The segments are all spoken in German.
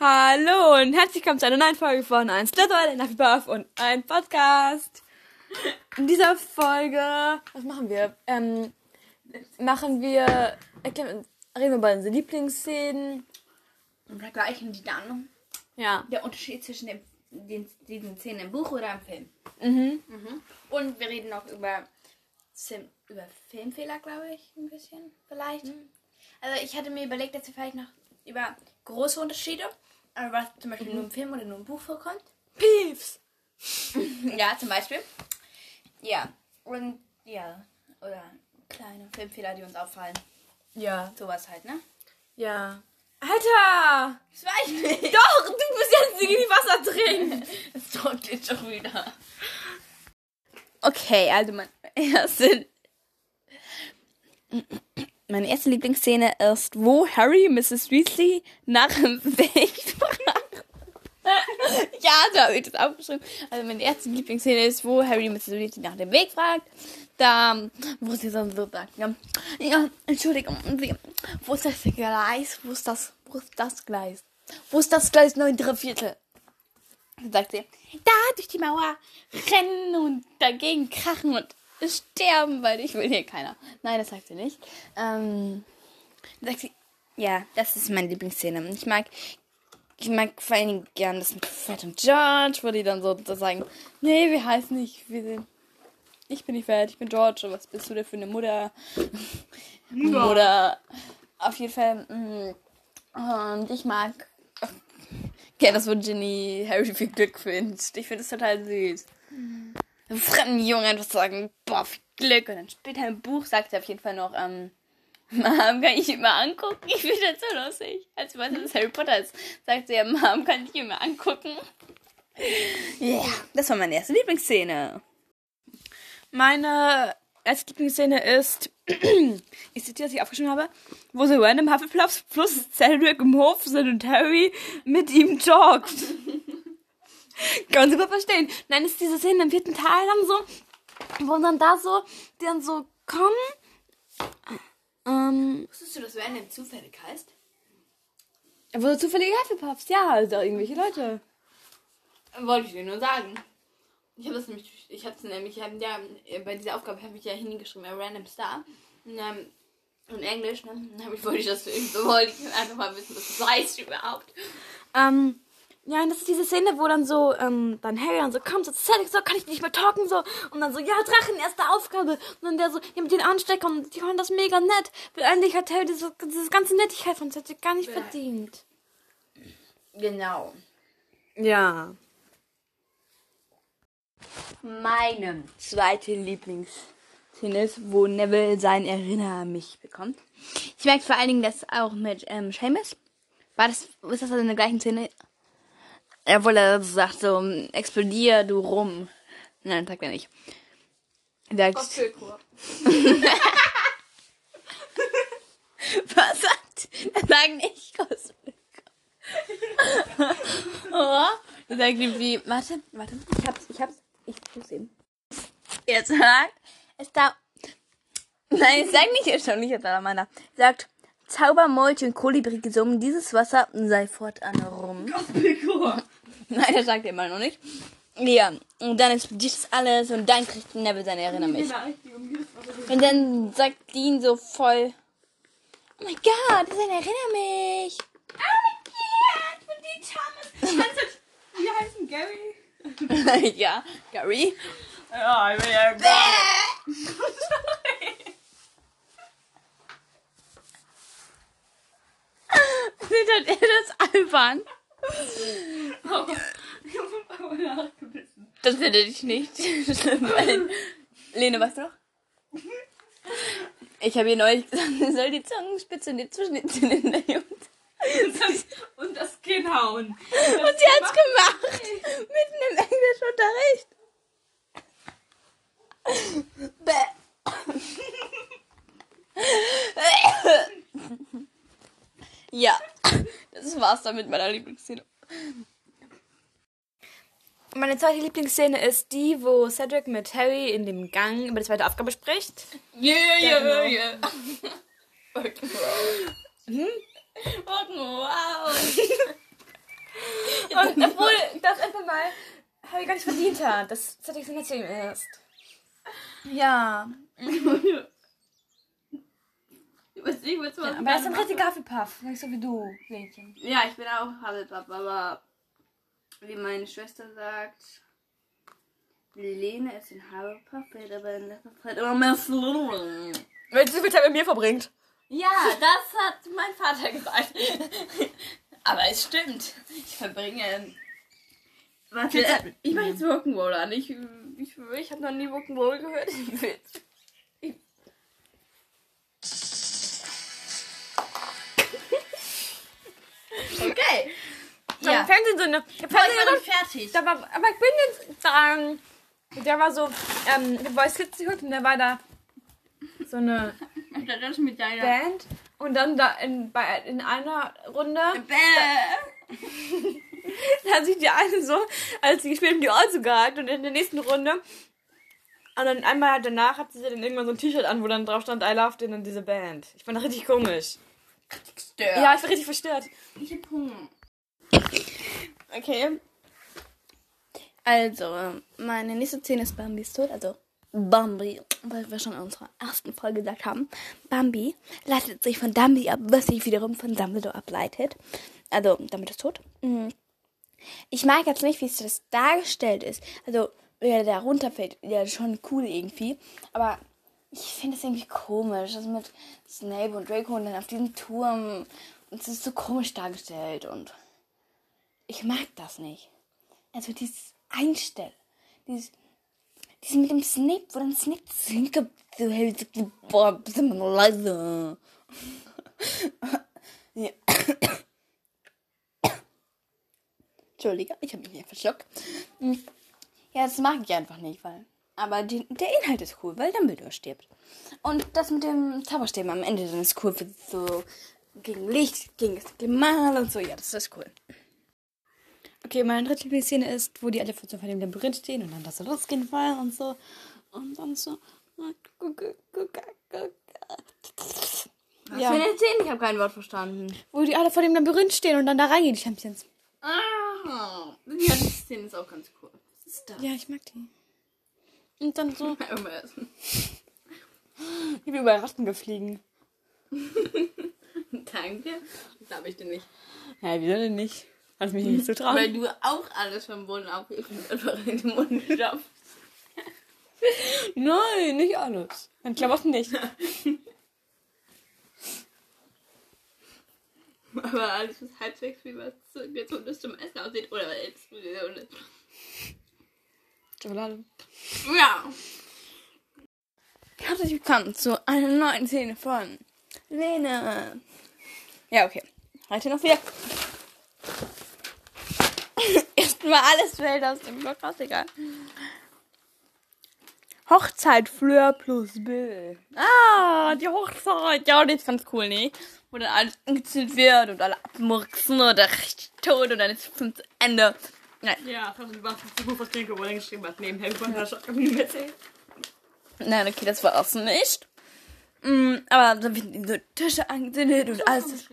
Hallo und herzlich willkommen zu einer neuen Folge von ein Slitter, ein Happy Buff und ein Podcast. In dieser Folge, was machen wir? Ähm, machen wir, erklären, reden wir über unsere Lieblingsszenen. Und vergleichen die dann Ja. der Unterschied zwischen dem, den, diesen Szenen im Buch oder im Film. Mhm. Und wir reden auch über, über Filmfehler, glaube ich, ein bisschen vielleicht. Also ich hatte mir überlegt, dass wir vielleicht noch über große Unterschiede, aber was zum Beispiel nur im Film oder nur im Buch vorkommt. Piefs. Ja, zum Beispiel. Ja, und ja, oder kleine Filmfehler, die uns auffallen. Ja. Sowas halt, ne? Ja. Alter! Das war ich nicht. Doch, du bist jetzt die, die Wasser trinken. Das tut jetzt schon wieder. Okay, also mein erste. Meine erste Lieblingsszene ist, wo Harry Mrs. Weasley nach dem Weg. ja, so habe ich das aufgeschrieben. Also meine erste Lieblingsszene ist, wo Harry Mrs. Weasley nach dem Weg fragt. Da, wo sie dann so sagt, ja, ja Entschuldigung, wo ist das Gleis? Wo ist das, wo ist das Gleis? Wo ist das Gleis 9 3 Viertel? Dann sagt sie, da durch die Mauer rennen und dagegen krachen und sterben, weil ich will hier keiner. Nein, das sagt sie nicht. Ähm, dann sagt sie, ja, das ist meine Lieblingsszene. Ich mag, ich mag vor allen Dingen gern das mit Fred und George, wo die dann so sagen, nee, wir heißen nicht, wir sind, ich bin nicht Fred, ich bin George, und was bist du denn für eine Mutter? Mutter. Auf jeden Fall, mm, und ich mag ja, das, wo Ginny Harry viel Glück wünscht. Ich finde es total süß. Einem fremden Jungen einfach sagen, boah, viel Glück. Und dann später im Buch sagt er auf jeden Fall noch, ähm, Mom, kann ich ihn mal angucken? Ich finde das so lustig. Als weiß, es Harry Potter ist, sagt sie ja, Mom, kann ich ihn mal angucken? Ja, yeah, das war meine erste Lieblingsszene. Meine erste Lieblingsszene ist, ich zitiere, was ich aufgeschrieben habe, wo so random Hufflepuffs plus Cedric im Hof sind und Harry mit ihm joggt. Kann man super verstehen. Nein, ist diese Szene im vierten Teil dann so, wo dann da so, die dann so kommen, ähm, Wusstest du, dass Random zufällig heißt? wo so zufällige Hufflepuffs, ja, also irgendwelche Leute. Wollte ich dir nur sagen. Ich habe das nämlich, ich habe es nämlich, ich hab, ja, bei dieser Aufgabe habe ich ja hingeschrieben, a random star. Und, ähm, in Englisch, ne? Dann ich, wollte ich das, wollte ich einfach mal wissen, was das heißt überhaupt. Ähm, ja, und das ist diese Szene, wo dann so, ähm, dann Harry dann so kommt, so, Cedric, so, kann ich nicht mehr talken, so, und dann so, ja, Drachen, erste Aufgabe, und dann der so, ja, mit den Ansteckern, und die fanden das mega nett, weil eigentlich hat Harry diese, diese ganze Nettigkeit von Cedric gar nicht verdient. Genau. Ja. Meine zweite Lieblingsszene ist, wo Neville sein Erinner mich bekommt. Ich merke vor allen Dingen das auch mit ähm, Seamus. War das, ist das also in der gleichen Szene? Er so sagt, so, explodier du rum. Nein, sagt er nicht. Er sagt, was sagt? Er sagt nicht Kosmik. oh, er sagt irgendwie, warte, warte, ich hab's, ich hab's, ich muss eben. Er sagt, es da, nein, es sagt nicht, er schon nicht, er. Er sagt, Zaubermolch und Kolibri gesummen, dieses Wasser sei fortan rum. Nein, das sagt er immer noch nicht. Ja, und dann explodiert das alles und dann kriegt Neville seine Erinner mich. Und dann sagt Dean so voll, oh mein Gott, das erinnert mich. Oh mein Gott, und die Thomas, wie heißen Gary? ja, Gary. Ja, ich bin ja Findet er das albern? Das finde ich nicht schlimm. weil- Lene, weißt du noch? Ich habe ihr neulich gesagt, sie soll die Zungenspitze nicht zwischen den Zähnen nehmen. Und das Kinn hauen. Und sie hat's gemacht. Mitten im Englischunterricht. Bäh. Ja, das war's dann mit meiner Lieblingsszene. Meine zweite Lieblingsszene ist die, wo Cedric mit Harry in dem Gang über die zweite Aufgabe spricht. Yeah, yeah, yeah. Rock'n'roll. Hm? Rock'n'roll. Und obwohl das einfach mal Harry gar nicht verdient hat, dass Cedric sein Erzählen ist. Ja. Ich weiß nicht, was man Aber er ist ein richtiger Hufflepuff. Nicht so wie du, Mädchen. Ja, ich bin auch Hufflepuff, aber wie meine Schwester sagt, Lene ist ein Hufflepuff, wird aber in letzter Zeit immer mehr Slytherin. Weil sie so viel Zeit mit mir verbringt. Ja, das hat mein Vater gesagt. aber es stimmt. Ich verbringe... Warte, ich mache jetzt Rock'n'Roll an. Ich, ich, ich habe noch nie Rock'n'Roll gehört. Ich will jetzt- Ja. Ja. War Fernsehen nicht fertig. da war, aber ich bin jetzt dran. Der war so, ähm, der Boy Sisterhood und der war da so eine Das mit deiner... Band. Und dann da in, bei, in einer Runde Bäh. da hat sich die eine so, als sie gespielt haben, die Ohren gehalten und in der nächsten Runde. Und dann einmal danach hat sie dann irgendwann so ein T-Shirt an, wo dann drauf stand, I love den und diese Band. Ich fand das richtig komisch. Stör. Ja, ich war richtig verstört. ich hab Hunger. Okay. Also, meine nächste Szene ist Bambis Tod. Also, Bambi, weil wir schon in unserer ersten Folge gesagt haben. Bambi leitet sich von Dumbi ab, was sich wiederum von Dumbledore ableitet. Also, Dumbledore ist tot. Mhm. Ich mag jetzt nicht, wie es das dargestellt ist. Also, wie er da runterfällt, ja, schon cool irgendwie. Aber ich finde es irgendwie komisch. Das mit Snape und Draco und dann auf diesem Turm. Und es ist so komisch dargestellt und ich mag das nicht. Also dieses Einstellen, dieses, dieses mit dem Snape, wo dann Snape mal leise. ja. Entschuldige, ich habe mich nicht verschluckt. Ja, das mag ich einfach nicht, weil. Aber die, der Inhalt ist cool, weil Dumbledore stirbt. Und das mit dem Zauberstäben am Ende dann ist cool für so gegen Licht, gegen das Gemahl und so. Ja, das ist cool. Okay, meine dritte Lieblingsszene ist, wo die alle vor dem Labyrinth stehen und dann das so losgehen wollen und so. Und dann so. Was Ja. für eine Szene? Ich habe kein Wort verstanden. Wo die alle vor dem Labyrinth stehen und dann da reingehen, die Champions. Ah, ja, die Szene ist auch ganz cool. Was ist das? Ja, ich mag die. Und dann so. Ich bin über Ratten gefliegen. Danke. Glaube ich dir nicht. Ja, wieso denn nicht? Kannst mich nicht so trauen. Weil du auch alles vom Boden aufhebst und einfach in den Mund stopfst. Nein, nicht alles. Meine Klamotten nicht. Aber alles ist halbwegs wie was zu- gesundes zum Essen aussieht. Oder Explosion. Schokolade. Ja. Herzlich willkommen zu einer neuen Szene von Lene. Ja, okay. Heute noch wieder. Erstmal alles fällt aus dem Block raus, egal. Hochzeit Fleur plus Bill. Ah, die Hochzeit. Ja, die ist ganz cool, ne? Wo dann alles angezündet wird und alle abmurksen oder richtig tot und dann ist es zu Ende. Nein, Ja, das war so gut, was Trinke wohl geschrieben hat. Neben Harry Potter schon mir erzählt. nein, okay, das war auch so nicht. Mm, aber dann werden so Tische angezündet und alles.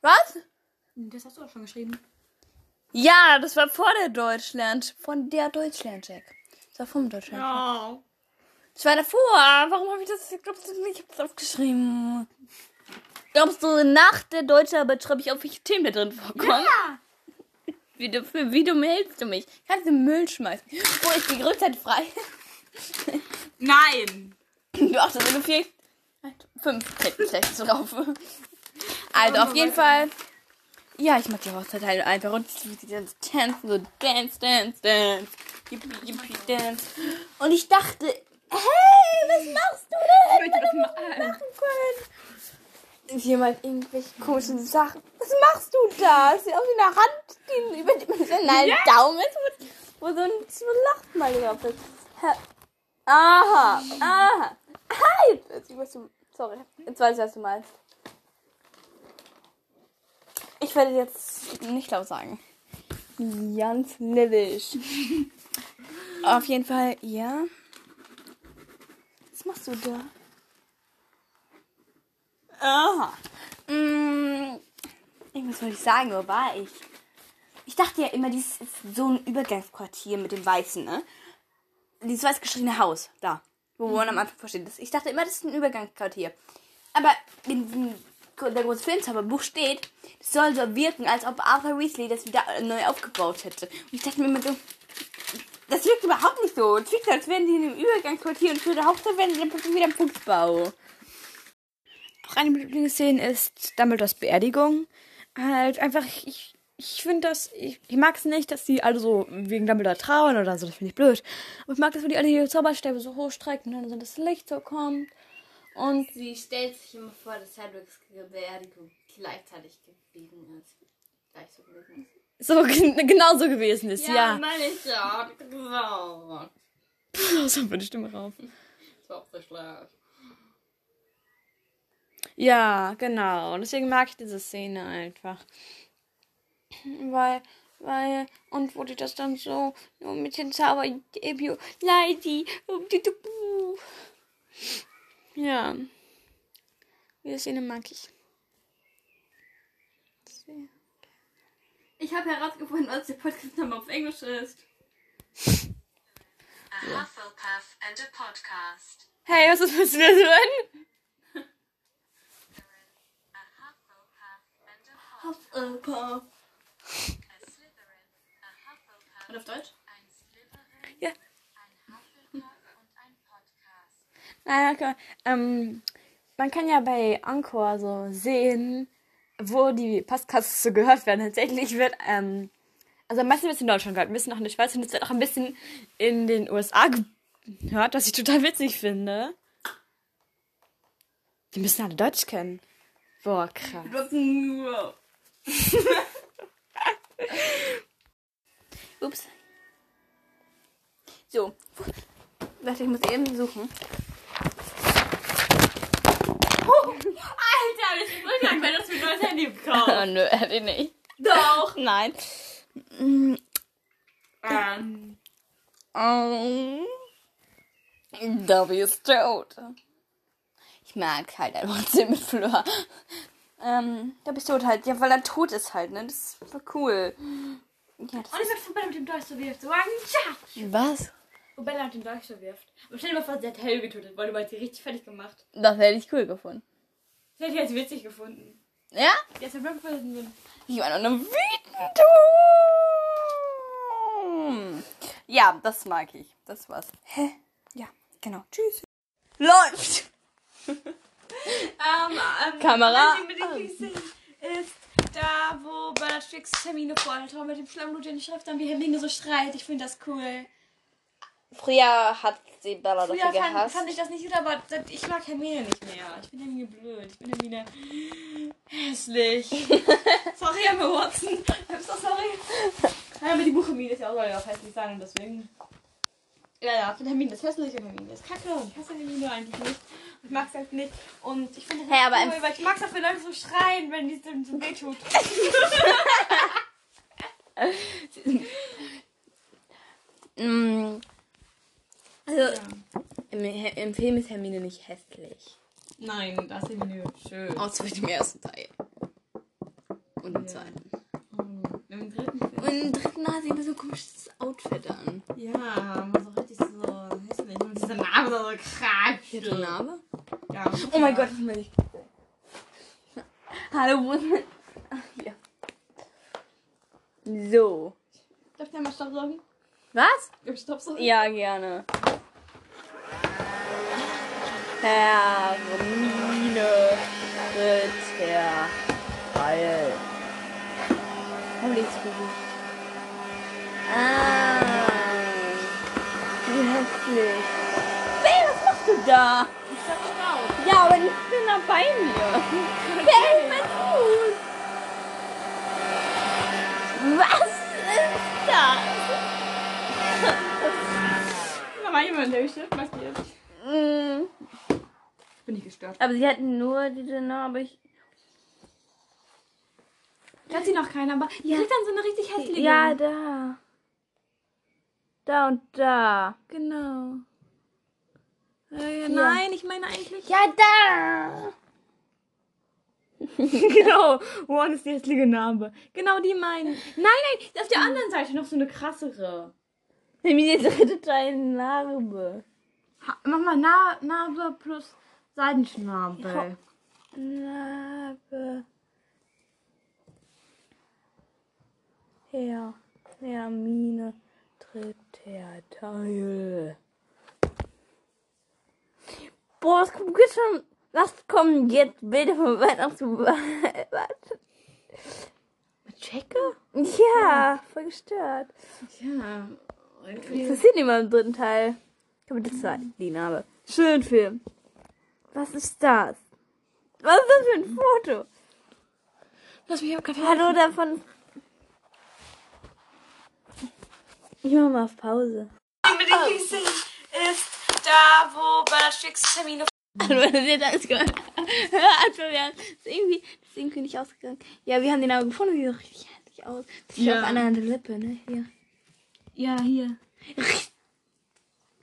Was? Das hast du auch schon geschrieben. Ja, das war vor der Deutschland. Von der Deutschland-Check. Das war vom Deutschland. Ja. Das war davor. Warum habe ich das? Glaubst du nicht? Ich habe das aufgeschrieben. Glaubst du, nach der Deutscharbeit schreibe ich auf, welche Themen da drin vorkommen? Ja. Wie, du, wie dumm hältst du mich? Kannst du Müll schmeißen? Wo ist die Rückzeit frei? Nein. Du achtest nur vier, fünf Ketten schlecht drauf. Also auf jeden Fall. Ja, ich mag die Hochzeit halt einfach und ganze tanzen, so dance, dance, dance, yippie, yippie, dance. Und ich dachte, hey, was machst du denn? Ich möchte das mal machen können. Jemand irgendwelche komischen Sachen. Was machst du da? Das sieht aus wie eine Hand, die über dem kleinen Daumen ist, wo, wo so ein, so Loch mal drauf ist. Aha, aha. Hi! Sorry, jetzt weiß ich, was du meinst. Ich werde jetzt nicht laut sagen. Ganz nillisch. Auf jeden Fall, ja. Was machst du da? Aha. Mm, irgendwas wollte ich sagen, wo war ich? ich dachte ja immer, dies ist so ein Übergangsquartier mit dem Weißen, ne? Dieses weiß geschriebene Haus, da. Wo man am Anfang versteht. Ich dachte immer, das ist ein Übergangsquartier. Aber in diesem, der große Filmzauberbuch steht, es soll so wirken, als ob Arthur Weasley das wieder neu aufgebaut hätte. Und ich dachte mir immer so, das wirkt überhaupt nicht so. Es wirkt, als wären die in einem Übergangsquartier und für die Hauptsache werden die dann plötzlich wieder im Fußbau. Auch eine meiner Lieblingsszenen ist Dumbledores Beerdigung. Halt einfach, ich, ich finde das, ich, ich mag es nicht, dass die alle so wegen Dumbledore trauern oder so, das finde ich blöd. Aber ich mag das, wenn die alle die Zauberstäbe so hochstrecken und dann das Licht so kommt. Und Sie stellt sich immer vor, dass Cedrics Beerdigung gleichzeitig gewesen ist. Gleich so gewesen ist. so gen- genau so gewesen ist, ja. meine ich ja. Gesagt. so meine Stimme rauf. Das war auch so schlecht. Ja, genau. Und deswegen mag ich diese Szene einfach. Weil, weil, und wo die das dann so mit den Zauber, Leidi, ja. Diese Szene mag ich. Sehr. Ich habe herausgefunden, was der Podcast-Name auf Englisch ist. A Hufflepuff and a podcast. Hey, was ist mit dir drin? A Hufflepuff and a podcast. Hufflepuff. A Slytherin. A Hufflepuff. Und auf Deutsch? Ein Slytherin. Ja. Ein Hufflepuff und ein Podcast. Nein, okay. Ähm, man kann ja bei Anchor so sehen, wo die Podcasts so gehört werden. Tatsächlich wird, ähm, also am meisten wird es in Deutschland gehört, ein bisschen auch in der Schweiz und es wird auch ein bisschen in den USA gehört, was ich total witzig finde. Die müssen alle Deutsch kennen. Boah, krass. nur. Ups. So. Warte, ich muss eben suchen. Alter, das ist wirklich, wenn du mir ein neues Handy gekauft. nö, hätte ich nicht. Doch. Nein. Ähm, Um, Dobby ist tot. Ich mag halt einfach mit Fleur. Ähm, Dobby ist tot halt. Ja, weil er tot ist halt, ne? Das war cool. Ja, das und ich von Bella mit dem Dolch so wirft. So, ja. Was? Wo Bella mit dem Dolch so wirft. Aber stell dir mal vor, sie hat Harry getötet, weil du mal sie richtig fertig gemacht. Das hätte ich cool gefunden. Das hätte ich als witzig gefunden. Ja? Die ist ja wirklich gewesen. Ich war noch wütend. Ja, das mag ich. Das war's. Hä? Ja, genau. Tschüss. Läuft! Ähm, ähm, Kamera ist da, wo Bellatrix Hermine vorhält, mit dem Schlammblut in die Schrift, dann wie Hermine so schreit. Ich finde das cool. Früher hat sie Bella Früher dafür fand, gehasst. fand ich das nicht gut, aber ich mag Hermine nicht mehr. Ich bin Hermine blöd. Ich bin Hermine hässlich. sorry, Emma Watson. I'm so sorry. Ja, aber die Buchhermine ist ja auch, soll ja auch hässlich sein und deswegen... Ja, ja, ich finde Hermine ist hässlich und Hermine ist kacke und ich hasse Hermine eigentlich nicht. Ich mag es halt nicht. Und ich finde Hey, aber cool, weil ich mag es auch, wenn Leute so schreien, wenn die es so wehtut. Mm, also, Ja. im, im Film ist Hermine nicht hässlich. Nein, das ist Hermine schön. Außer mit dem ersten Teil. Und im zweiten. Im dritten Film. Und im dritten hat sie immer so ein komisches Outfit an. Ja, man so richtig so hässlich. Und dieser Name so krank. Die hat eine Narbe? Ja. Oh mein Gott, das will ich. Hallo, wo ist mein... Ach, hier. So. Darf ich da mal Stopp sagen? Was? Darf ich Stopp sagen? Ja, gerne. Hermine tritt herein. Hab ich's gesucht. Ah. Wie hässlich. Hey, was machst du da? Ich sag Stopp. Ja, aber ich bin da bei mir. Hey, mein Fuß. Was ist das? Da war jemand, der Stift markiert. Mm. Bin ich gestört. Aber sie hatten nur diese Narbe. Ich Hat sie noch keiner, aber die kriegt dann so eine richtig hässliche. ja, da. Da und da. genau. Äh, nein, ich meine eigentlich. Ja, da. genau, One ist der hässliche Name. Genau die meinen. Nein, nein, auf der anderen Seite noch so eine krassere. Mir die dritte Teil Narbe. Ha mach mal Na Narbe plus Seidenschnabel. Narbe. Her. Hermine. Dritter Teil. Boah, es kommt jetzt schon. Was kommen jetzt Bilder von Weihnachten? Warte. Mit Checke? Ja, voll gestört. Ja. Das passiert nicht mal im dritten Teil. Kapitel 2, die Narbe. Schön Film. Was ist das? Was ist das für ein Foto? Lass mich auf Kaffee. Hallo davon. Ich mach mal auf Pause. Mit dem Lieblingsszene ist da, wo Bellatrix Termine Also, wenn ihr das gehört habt, ja, ist irgendwie, das ist irgendwie nicht ausgegangen. Ja, wir haben den aber gefunden, sieht richtig hässlich aus. Das ist Ja. auf einer Lippe, ne? Hier. Ja, hier.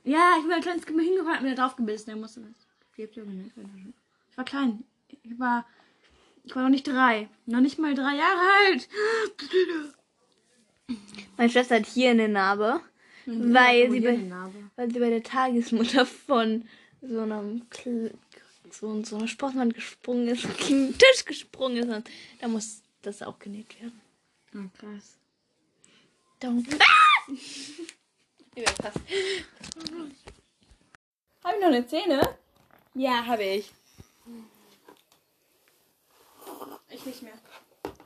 Ja, ich bin ein kleines Kind mal hingefahren, hab mir da drauf gebissen. Der musste das. Ich war klein. Ich war. Ich war noch nicht drei. Noch nicht mal drei Jahre alt. Meine Schwester hat hier eine Narbe, weil, sie bei, weil sie bei der Tagesmutter von so einem Kl so, so einer Sportmann gesprungen ist, auf den Tisch gesprungen ist und da muss das auch genäht werden. Oh, krass. Darum. Ah! Überpasst. Hab ich noch eine Zähne? Ja, habe ich. Ich nicht mehr.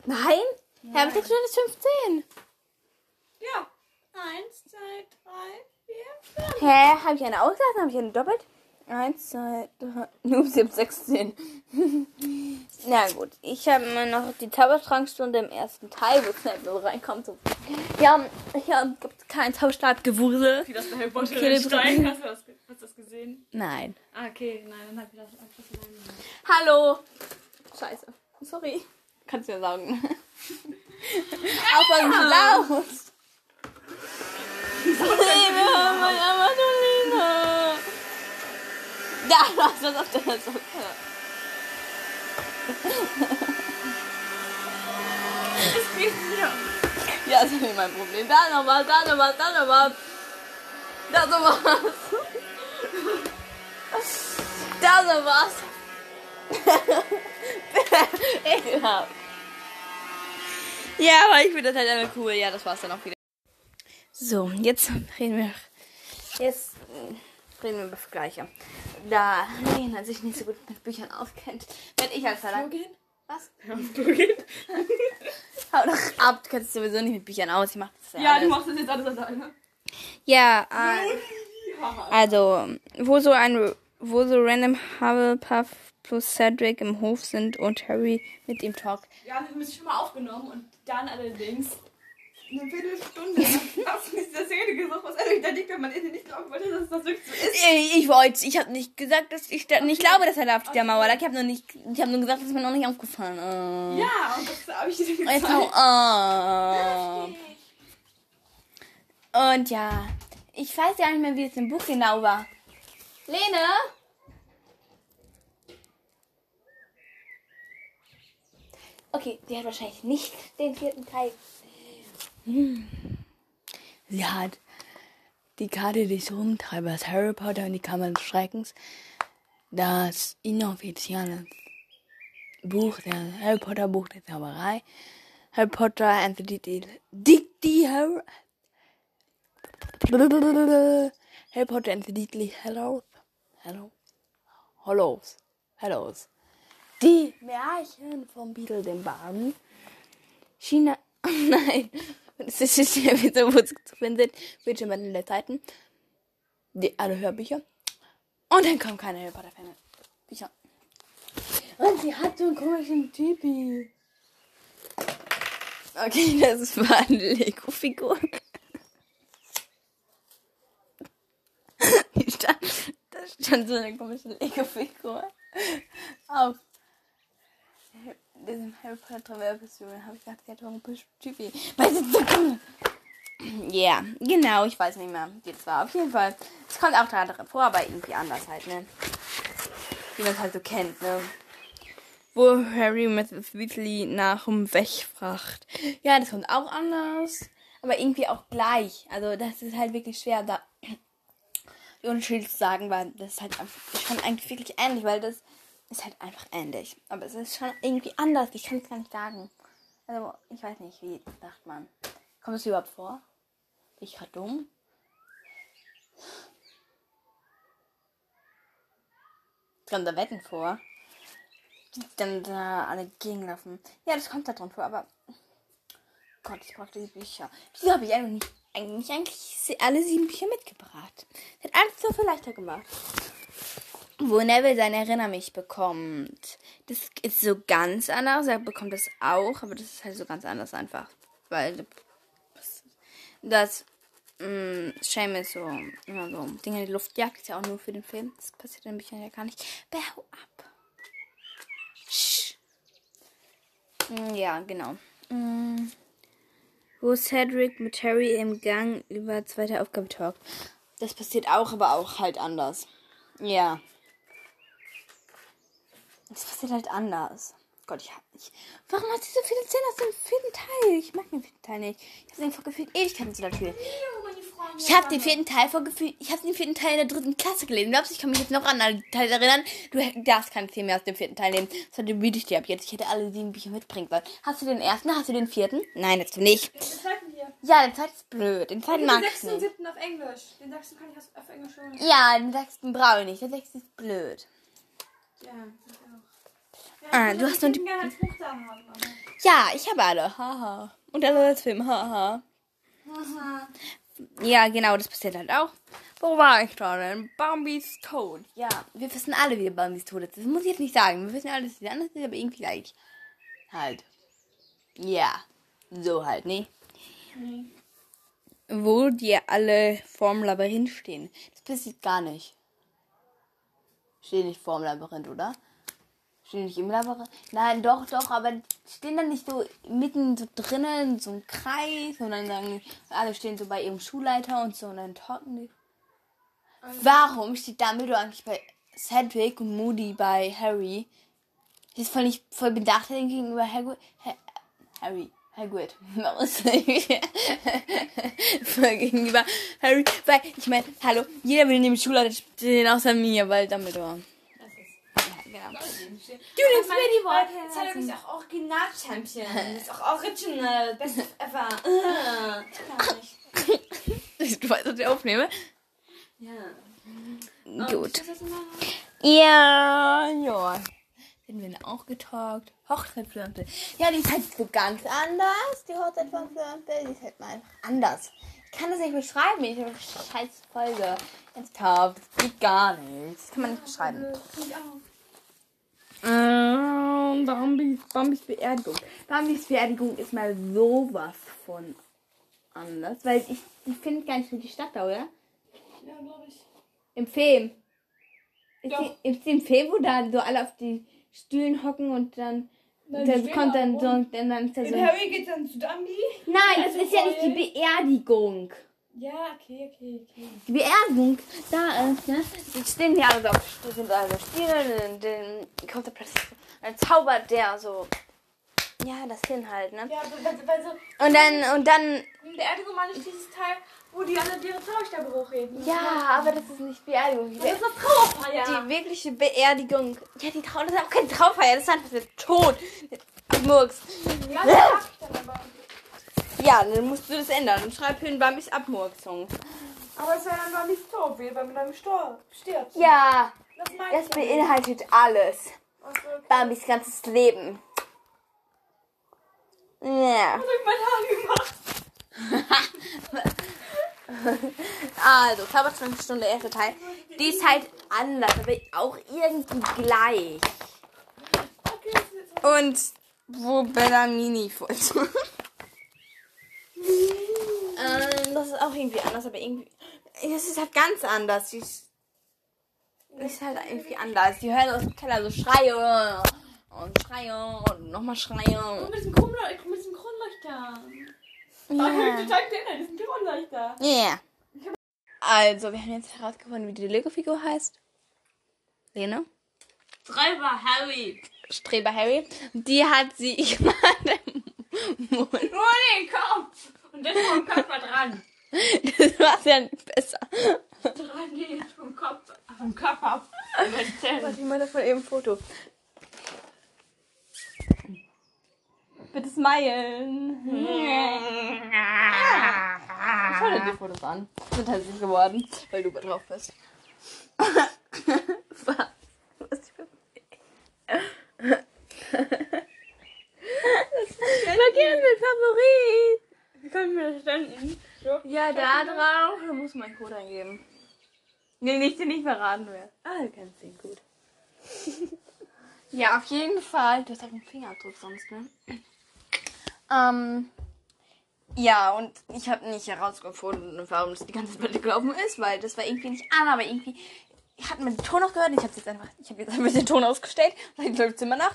Nein? Ja, aber ich dachte, du bist 15. Ja. Eins, zwei, drei, vier, fünf. Hä? Habe ich eine ausgelassen? Habe ich eine doppelt? Eins, zwei, drei. Ups, ich hab 16. Na gut, ich habe immer noch die Zaubertrankstunde im ersten Teil, wo Snape reinkommt. So. Ja, hier gibt es kein Zauberstabgewusel. Wie das bei Harry Potter. Hast du das, ge- hast du das gesehen? Nein. Ah, okay. Nein, dann hab ich das einfach. Hallo. Scheiße. Sorry. Kannst du ja sagen. Mal nicht laut. Liebe, meine Manuline. Da, du hast was auf der Socke. Ja, das ist nicht mein Problem. Da noch was, da noch was, da noch was. Da noch was. Da noch was. Ekelhaft. Ja, aber ich finde das halt einfach cool. Ja, das war's dann auch wieder. So, jetzt reden wir. Jetzt reden wir über Vergleiche. Da Lena sich nicht so gut mit Büchern auskennt, werde ich als Verlag. Was? Hau doch ab, du kennst dich sowieso nicht mit Büchern aus. Ich mach das Ja, du alles. machst das jetzt alles alleine. Ja, äh, also, wo so ein, wo so random Hufflepuff plus Cedric im Hof sind und Harry mit ihm talkt. Ja, wir haben es schon mal aufgenommen und dann allerdings eine Viertelstunde hast du dieser Szene gesagt, was er da liegt, wenn man irgendwie nicht glauben wollte, dass das wirklich so ist. Ich, ich wollte, ich habe nicht gesagt, dass ich da nicht glaube, dass er da auf der Mauer lag. Ich habe nur nicht, ich habe nur gesagt, das ist mir noch nicht aufgefallen. Oh. Ja, und das habe ich dir Und jetzt hau ab. Und ja, ich weiß ja nicht mehr, wie es im Buch genau war. Lene? Okay, sie hat wahrscheinlich nicht den vierten Teil. Sie hat die Karte des Rumtreibers Harry Potter und die Kammer des Schreckens, das inoffizielle Buch, der Harry Potter Buch der Zauberei, Harry Potter and the die Harry Harry Potter and the Deadly Hallows Hello Hollows Hallows die Märchen vom Beetle dem Barn China nein das ist jetzt ja wieder wo sie zu finden sind Bildschirm der Zeiten die alle Hörbücher und dann kommen keine Harry Potter Filme Bücher und sie hat so einen komischen Typi. Okay, das war eine Lego-Figur. Da stand so eine komische Lego-Figur. Auf diesem Harry Potter Werbefestival habe ich gedacht, sie hat einen cool. Ja, genau, ich weiß nicht mehr, wie das war. Auf jeden Fall. Es kommt auch da drin vor, aber irgendwie anders halt, ne? Wie man es halt so kennt, ne? wo Harry Mrs. Weasley nach dem wegfragt. Ja, das kommt auch anders, aber irgendwie auch gleich. Also das ist halt wirklich schwer, da die Unterschiede zu sagen, weil das ist halt schon eigentlich wirklich ähnlich, weil das ist halt einfach ähnlich. Aber es ist schon irgendwie anders. Ich kann es gar nicht sagen. Also ich weiß nicht, wie sagt man. Kommt es überhaupt vor? Bin ich gerade dumm? Kommt da Wetten vor. Die dann da alle gegenlaufen. Ja, das kommt da drin vor, aber. Gott, ich brauche die Bücher. Wieso habe ich eigentlich eigentlich, eigentlich alle sieben Bücher mitgebracht? Das hat alles so viel leichter gemacht. Wo Neville sein Erinner mich bekommt. Das ist so ganz anders. Er bekommt das auch, aber das ist halt so ganz anders einfach. Weil das mh, Seamus so immer so Dinge in die Luft jagt, ist ja auch nur für den Film. Das passiert Büchern ja gar nicht. Bau ab. Sch. Mm, Ja, genau. Mm. Wo Cedric mit Harry im Gang über zweite Aufgabe talkt. Das passiert auch, aber auch halt anders. Ja. Das passiert halt anders. Gott, ich hab nicht. Warum hat sie so viele Szenen aus dem vierten Teil? Ich mag den vierten Teil nicht. Ich habe den vor gefühlt Ewigkeiten zu der Tür. Ich habe den vierten Teil vor gefühlt. Ich habe den vierten Teil in der dritten Klasse gelesen. Glaubst du, ich kann mich jetzt noch an alle Teile erinnern? Du darfst keine Szene mehr aus dem vierten Teil nehmen. Das read ich dir ab jetzt. Ich hätte alle sieben Bücher mitbringen sollen. Hast du den ersten? Hast du den vierten? Nein, hast du nicht. Den zweiten hier. Ja, der zweite ist blöd. Den zweiten Den mag ich sechsten und nicht. siebten auf Englisch. Den sechsten kann ich auf Englisch holen. Ja, den sechsten brauche ich nicht. Der sechste ist blöd. Ja, ich auch. Ja, Ah, ich du hast nur die- Ja, ich habe alle. Haha. Und alle als Film. Haha. Ja, genau, das passiert halt auch. Wo war ich da denn? Bambis Tod. Ja, wir wissen alle, wie Bambis Tod ist. Das muss ich jetzt nicht sagen. Wir wissen alle, dass sie anders ist, aber irgendwie gleich. Halt. Ja. So halt, ne? Wo die alle vorm Labyrinth stehen. Das passiert gar nicht. Stehen nicht vorm Labyrinth, oder? Stehen nicht im Labyrinth? Nein, doch, doch, aber stehen dann nicht so mitten so drinnen, in so einem Kreis, sondern dann alle stehen so bei ihrem Schulleiter und so und dann talken die. Warum steht Dumbledore eigentlich bei Cedric und Moody bei Harry? Das ist voll nicht voll bedachtelig gegenüber Hagrid. Ha Harry. Hagrid. voll gegenüber Harry. Weil, ich meine, hallo, jeder will neben Schulleiter stehen, außer mir, weil Dumbledore. Genau. Du nimmst mir die Worte. Cedric ist auch Original-Champion. Ist auch Original. Best ever. Äh, Du weißt, was ich aufnehme? ja. Gut. Ja, ja. Hätten wir denn auch getalkt. Hochzeit Ampel. Ja, die ist halt so ganz anders. Die Hochzeit von Ampel. Die ist halt mal einfach anders. Ich kann das nicht beschreiben. Ich habe eine scheiß Folge. Ernsthaft. Das geht gar nicht. Das kann man nicht beschreiben. Ähm, Bambis, Bambis Beerdigung. Bambis Beerdigung ist mal sowas von anders. Weil ich, die findet gar nicht wirklich statt, da, oder? Ja, glaube ich. Im Film. Ist, die, ist die im Film, wo da so alle auf die Stühlen hocken und dann. Nein, da die stehen kommt da dann so. Und dann ist da so Harry geht dann zu Dumby. Nein, das Also ist ja nicht die Beerdigung. Ja, okay, okay, okay. Die Beerdigung, da ist, ne? Die stehen hier alle so auf die sind alle und dann kommt da plötzlich so ein Zauber, der so. Ja, das hin halt, ne? Ja, weil, weil so, Und dann, und dann. Beerdigung meine ich dieses Teil, wo die alle ihre Zauberstäbe hochheben. Ja, aber das ist nicht Beerdigung. Die, Das ist eine Trauerfeier. die wirkliche Beerdigung. Ja, die Trauer, das ist auch keine Trauerfeier, das ist einfach der Tod. Murks. Ja, das sag ich dann aber. Ja, dann musst du das ändern und schreib hin Bambis Abmurksung. Aber es wäre dann mal nicht tot, wie wenn man dann gestor- stirbt. Ja, Das das ja nicht. beinhaltet alles. Also, okay. Bambis ganzes Leben. Ja. Was hab ich mein Haar gemacht? Also, Zauberstunde, erster Teil. Die ist halt anders, aber auch irgendwie gleich. Und wo Bellamini folgt. ähm, das ist auch irgendwie anders, aber irgendwie. Das ist halt ganz anders. Die ist, ist halt irgendwie anders. Die hören aus dem Keller so Schreie und Schreie und nochmal Schreie. mit diesem Kronleuchter. Mit diesem Kronleuchter. Ja. Ja. Total kleiner, diesen Kronleuchter. Yeah. Also, wir haben jetzt herausgefunden, wie die Lego-Figur heißt. Lena? Treiber Harry. Streber Harry. Die hat sie gerade im Mund. Nur den Kopf. Und dann vom Körper dran. Das war's ja nicht besser. Dran, nee, vom Kopf. Vom Körper. Warte, ich mache davon eben ein Foto. Bitte smilen. Schau dir die Fotos an. Sind halt geworden, weil du drauf bist. Was? Was ist für Markieren mit Favorit. Wie können wir das standen? Ja, da drauf. Da muss man einen Code eingeben. Nee, nicht, den nicht verraten wird. Ah, du kennst ihn gut. ja, auf jeden Fall. Du hast auch einen Fingerabdruck sonst, ne? Ähm. Ja, und ich habe nicht herausgefunden, warum das die ganze Zeit gelaufen ist, weil das war irgendwie nicht an, aber irgendwie hat man den Ton auch gehört. Ich habe jetzt einfach, ich habe jetzt einfach den Ton ausgestellt. Vielleicht läuft es immer noch.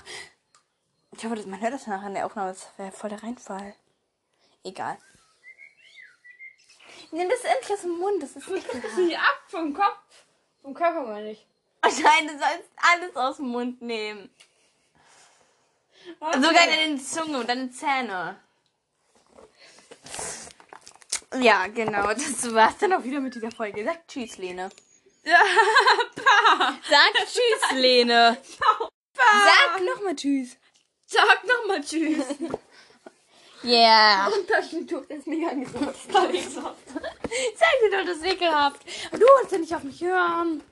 Ich hoffe, man hört das nachher in der Aufnahme. Das wäre voll der Reinfall. Egal. Nimm das endlich aus dem Mund, das ist ekelhaft. Zieh ab vom Kopf. Vom Körper meine ich. Nein, du sollst alles aus dem Mund nehmen. Sogar deine Zunge und deine Zähne. Ja, genau. Das war's dann auch wieder mit dieser Folge. Sag Tschüss, Lene. Sag Tschüss, Lene. Sag nochmal Tschüss. Sag nochmal Tschüss. Yeah. Und Taschentuch, das ist mega angesagt. Sag dir doch, das ist ekelhaft. Aber du wolltest ja nicht auf mich hören.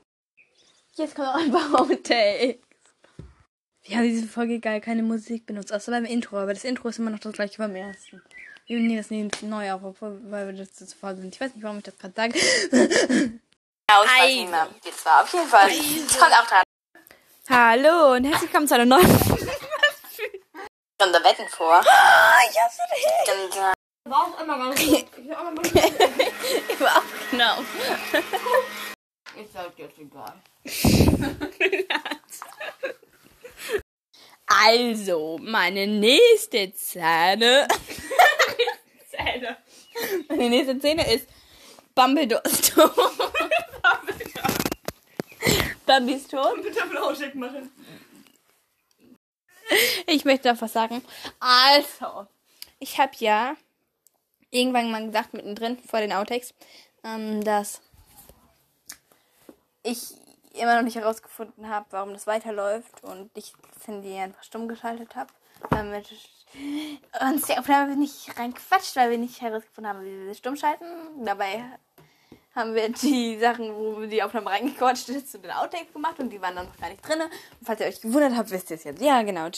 Jetzt kommt auch ein paar Outtakes. Wir haben diese Folge geil keine Musik benutzt, außer beim Intro, aber das Intro ist immer noch das gleiche beim ersten. Wir nehmen das nicht neu auf, weil wir das zu voll sind. Ich weiß nicht, warum ich das gerade sage. Ja, ich weiß nicht mehr. Jetzt war auf jeden Fall. Kommt auch dran. Hallo und herzlich willkommen zu einer neuen Schon da Wetten vor. ich hab's nicht. Und, äh, War auch immer ganz gut. Ich war auch gut. Ich war aufgenommen. ist halt jetzt egal. Also, meine nächste Szene. Zähne. Meine nächste Szene ist ist tot. Bambi ist tot. Bitte flauschig machen. Ich möchte noch was sagen. Also, ich habe ja irgendwann mal gesagt, mittendrin vor den Outtakes, ähm, dass ich immer noch nicht herausgefunden habe, warum das weiterläuft und ich das Handy einfach stumm geschaltet habe. Damit uns die Aufnahme nicht reinquatscht, weil wir nicht herausgefunden haben, wie wir sie stumm schalten. Dabei haben wir die Sachen, wo die Aufnahme reingequatscht ist, zu den Outtakes gemacht und die waren dann noch gar nicht drin. Und falls ihr euch gewundert habt, wisst ihr es jetzt. Ja, genau. Tschüss.